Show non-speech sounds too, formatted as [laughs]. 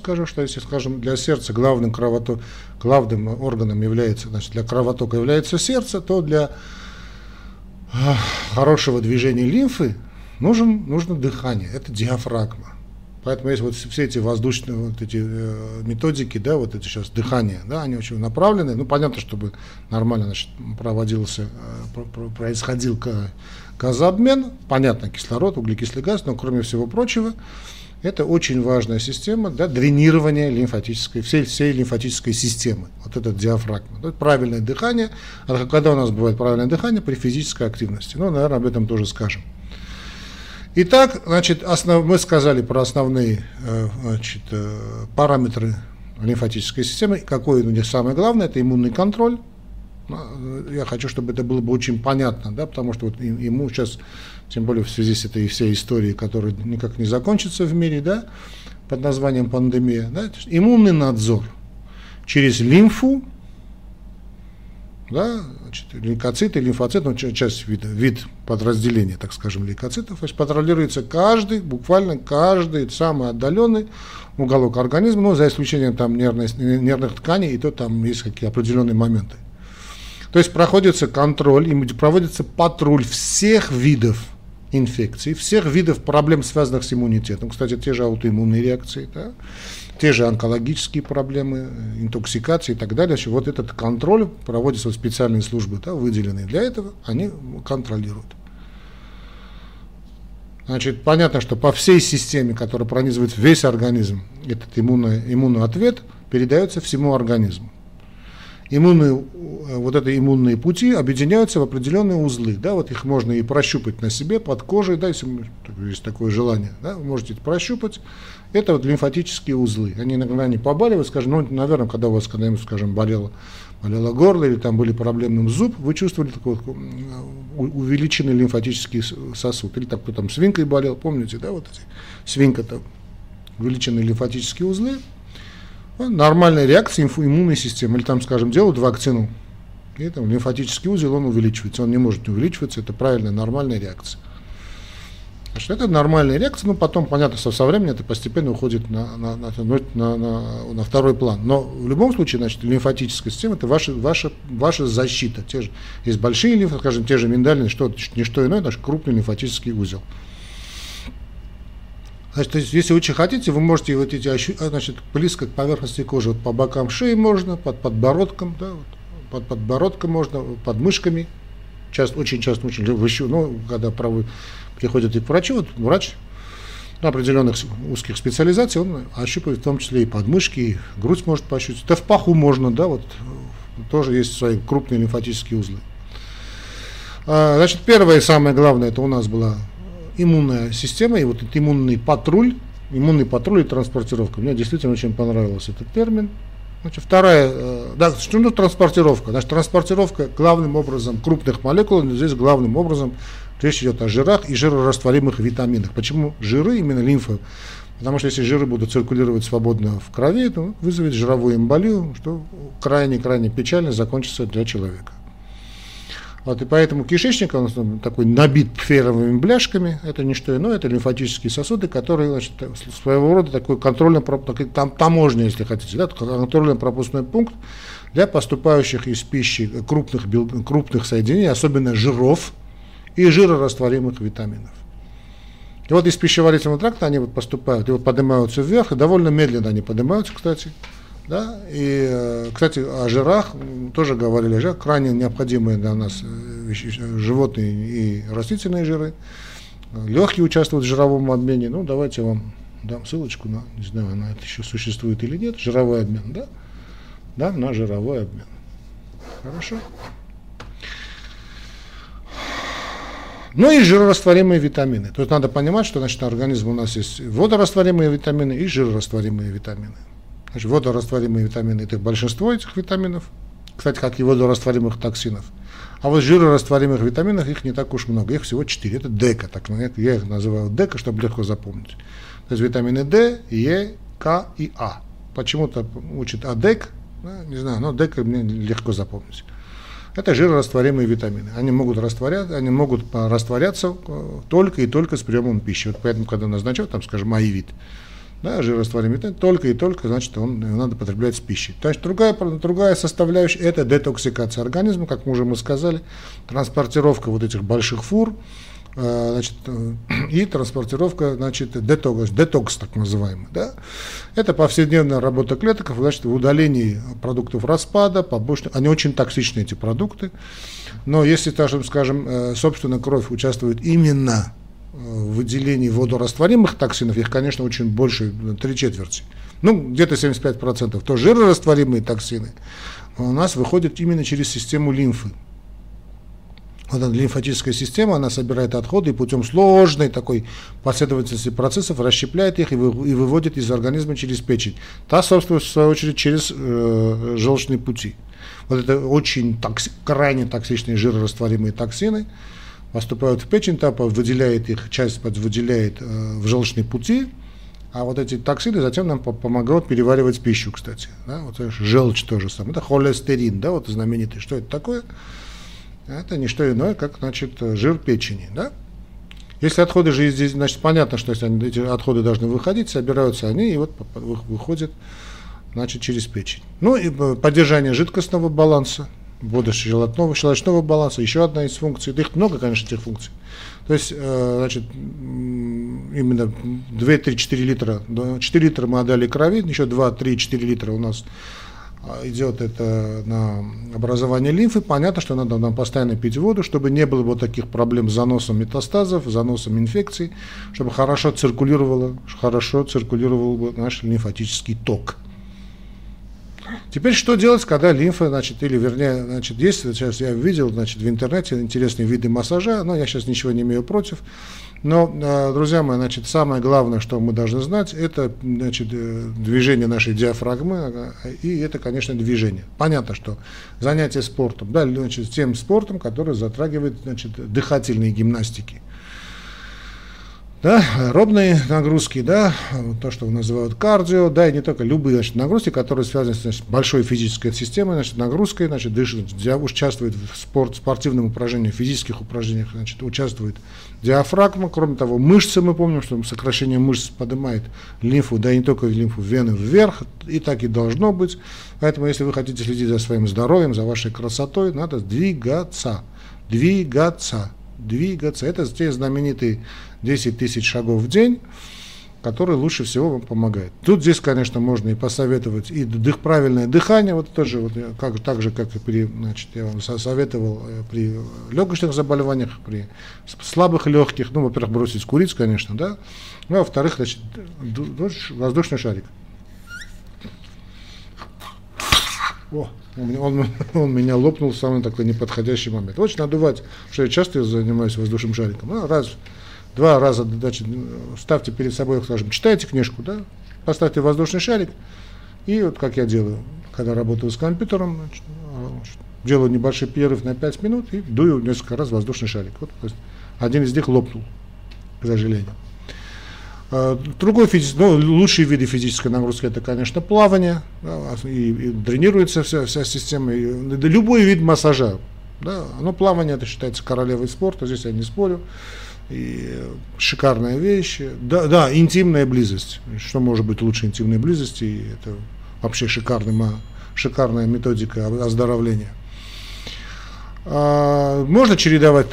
скажу, что если, скажем, для сердца главным, кровоток, главным органом является, значит, для кровотока является сердце, то для хорошего движения лимфы нужен, нужно дыхание, это диафрагма. Поэтому есть вот все эти воздушные вот эти э, методики, да, вот эти сейчас дыхание, да, они очень направлены. Ну, понятно, чтобы нормально значит, проводился, э, происходил газообмен, понятно, кислород, углекислый газ, но кроме всего прочего, это очень важная система для дренирования лимфатической, всей, всей лимфатической системы. Вот этот диафрагма. Это правильное дыхание. А когда у нас бывает правильное дыхание? При физической активности. Ну, наверное, об этом тоже скажем. Итак, значит, основ, мы сказали про основные э, значит, э, параметры лимфатической системы. Какое у них самое главное? Это иммунный контроль. Ну, я хочу, чтобы это было бы очень понятно, да, потому что вот ему сейчас, тем более в связи с этой всей историей, которая никак не закончится в мире, да, под названием пандемия, да, иммунный надзор через лимфу, да, значит, лейкоциты, лимфоциты, ну, часть вида, вид подразделения, так скажем, лейкоцитов, то есть контролируется каждый, буквально каждый самый отдаленный уголок организма, ну, за исключением там нервной, нервных тканей, и то там есть какие определенные моменты. То есть проходится контроль, и проводится патруль всех видов инфекций, всех видов проблем, связанных с иммунитетом. Кстати, те же аутоиммунные реакции, да? те же онкологические проблемы, интоксикации и так далее. Вот этот контроль проводится в специальные службы, да, выделенные для этого, они контролируют. Значит, понятно, что по всей системе, которая пронизывает весь организм, этот иммунный, иммунный ответ передается всему организму иммунные, э, вот это иммунные пути объединяются в определенные узлы. Да, вот их можно и прощупать на себе, под кожей, да, если есть такое желание, да, вы можете это прощупать. Это вот лимфатические узлы. Они иногда не побаливают, скажем, ну, наверное, когда у вас когда-нибудь, скажем, болело, болело горло или там были проблемным зуб, вы чувствовали такой увеличенный лимфатический сосуд. Или так, кто там свинкой болел, помните, да, вот эти свинка-то, увеличенные лимфатические узлы, нормальная реакция иммунной системы, или там, скажем, делают вакцину, и там лимфатический узел, он увеличивается, он не может не увеличиваться, это правильная, нормальная реакция. Значит, это нормальная реакция, но потом, понятно, что со временем это постепенно уходит на, на, на, на, на, на второй план. Но в любом случае, значит, лимфатическая система – это ваша, ваша, ваша защита. Те же, есть большие лимфы, скажем, те же миндальные, что, не что иное, это крупный лимфатический узел. Значит, если очень хотите, вы можете вот эти а, значит, близко к поверхности кожи, вот по бокам шеи можно, под подбородком, да, вот, под подбородком можно, под мышками. Часто, очень часто, очень выше, ну, когда правы, приходят и к врачу, вот врач на определенных узких специализаций, он ощупывает в том числе и подмышки, и грудь может пощупать. Да в паху можно, да, вот тоже есть свои крупные лимфатические узлы. А, значит, первое и самое главное, это у нас была иммунная система и вот этот иммунный патруль, иммунный патруль и транспортировка. Мне действительно очень понравился этот термин. Значит, вторая, э, да, что ну, транспортировка? Значит, транспортировка главным образом крупных молекул, здесь главным образом речь идет о жирах и жирорастворимых витаминах. Почему жиры, именно лимфа? Потому что если жиры будут циркулировать свободно в крови, то вызовет жировую эмболию, что крайне-крайне печально закончится для человека. Вот, и поэтому кишечник, он такой набит феровыми бляшками, это не что иное, это лимфатические сосуды, которые, значит, своего рода такой контрольно там таможня, если хотите, да, контрольно-пропускной пункт для поступающих из пищи крупных, крупных соединений, особенно жиров и жирорастворимых витаминов. И вот из пищеварительного тракта они вот поступают, и вот поднимаются вверх, и довольно медленно они поднимаются, кстати, да? И, э, кстати, о жирах тоже говорили, жир крайне необходимые для нас э, животные и растительные жиры. Легкие участвуют в жировом обмене. Ну, давайте я вам дам ссылочку на, не знаю, она это еще существует или нет, жировой обмен, да? Да, на жировой обмен. Хорошо? Ну и жирорастворимые витамины. Есть надо понимать, что значит, организм у нас есть водорастворимые витамины и жирорастворимые витамины. Значит, водорастворимые витамины – это большинство этих витаминов, кстати, как и водорастворимых токсинов. А вот жирорастворимых витаминов их не так уж много, их всего 4. Это дека, так я их называю дека, чтобы легко запомнить. То есть витамины D, Е, К и А. Почему-то учат АДЕК, не знаю, но дека мне легко запомнить. Это жирорастворимые витамины. Они могут, растворять, они могут растворяться э, только и только с приемом пищи. Вот поэтому, когда назначают, там, скажем, аивит, да, жирорастворимый только и только, значит, он его надо потреблять с пищей. Есть другая, другая составляющая – это детоксикация организма, как мы уже мы сказали, транспортировка вот этих больших фур, э, значит, э, [clears throat] и транспортировка, значит, детокс, детокс так называемый, да. Это повседневная работа клеток, значит, в удалении продуктов распада, побочных, они очень токсичны, эти продукты, но если, скажем, э, собственная кровь участвует именно в выделении водорастворимых токсинов, их, конечно, очень больше, три четверти, ну, где-то 75%, то жирорастворимые токсины у нас выходят именно через систему лимфы. Вот эта лимфатическая система, она собирает отходы и путем сложной такой последовательности процессов расщепляет их и, вы, и выводит из организма через печень. Та, собственно, в свою очередь, через э, желчные пути. Вот это очень токси, крайне токсичные жирорастворимые токсины, поступают в печень, там выделяет их, часть выделяет э, в желчные пути, а вот эти токсины затем нам помогают переваривать пищу, кстати. Да? Вот желчь тоже самое. Это холестерин, да, вот знаменитый. Что это такое? Это не что иное, как, значит, жир печени, да? Если отходы же здесь, значит, понятно, что если они, эти отходы должны выходить, собираются они и вот выходят, значит, через печень. Ну и э, поддержание жидкостного баланса, водощелочного щелочного баланса, еще одна из функций. Их много, конечно, этих функций. То есть, э, значит, именно 2-3-4 литра, 4 литра мы отдали крови, еще 2-3-4 литра у нас а, идет это на образование лимфы, понятно, что надо нам постоянно пить воду, чтобы не было вот таких проблем с заносом метастазов, заносом инфекций, чтобы хорошо циркулировало, хорошо циркулировал наш лимфатический ток. Теперь что делать, когда лимфа, значит, или вернее, значит, есть, сейчас я видел, значит, в интернете интересные виды массажа, но я сейчас ничего не имею против. Но, э, друзья мои, значит, самое главное, что мы должны знать, это значит, э, движение нашей диафрагмы, и это, конечно, движение. Понятно, что занятие спортом, да, значит, тем спортом, который затрагивает значит, дыхательные гимнастики да, робные нагрузки, да, то, что называют кардио, да, и не только любые значит, нагрузки, которые связаны с значит, большой физической системой, значит, нагрузкой, значит, дышит, участвует в спорт, спортивном упражнении, физических упражнениях, значит, участвует диафрагма, кроме того, мышцы, мы помним, что сокращение мышц поднимает лимфу, да и не только лимфу, вены вверх, и так и должно быть, поэтому, если вы хотите следить за своим здоровьем, за вашей красотой, надо двигаться, двигаться, двигаться, это те знаменитые 10 тысяч шагов в день, которые лучше всего вам помогают. Тут здесь, конечно, можно и посоветовать и дых, правильное дыхание, вот тоже, вот, как, так же, как и при, значит, я вам советовал э, при легочных заболеваниях, при слабых легких, ну, во-первых, бросить курить, конечно, да, ну, а во-вторых, значит, воздушный шарик. О, он, он, [laughs] он меня лопнул в самый такой неподходящий момент. Очень надувать, потому что я часто занимаюсь воздушным шариком. Ну, раз два раза, значит, ставьте перед собой, скажем, читайте книжку, да, поставьте воздушный шарик, и вот как я делаю, когда работаю с компьютером, значит, делаю небольшой перерыв на 5 минут и дую несколько раз воздушный шарик. Вот, один из них лопнул, к сожалению. А, другой физи... ну, лучшие виды физической нагрузки это, конечно, плавание, да, и, и тренируется вся, вся система, и, да, любой вид массажа. Да, но плавание это считается королевой спорта, здесь я не спорю и шикарная вещь. Да, да, интимная близость. Что может быть лучше интимной близости? Это вообще шикарный, шикарная методика оздоровления. А, можно чередовать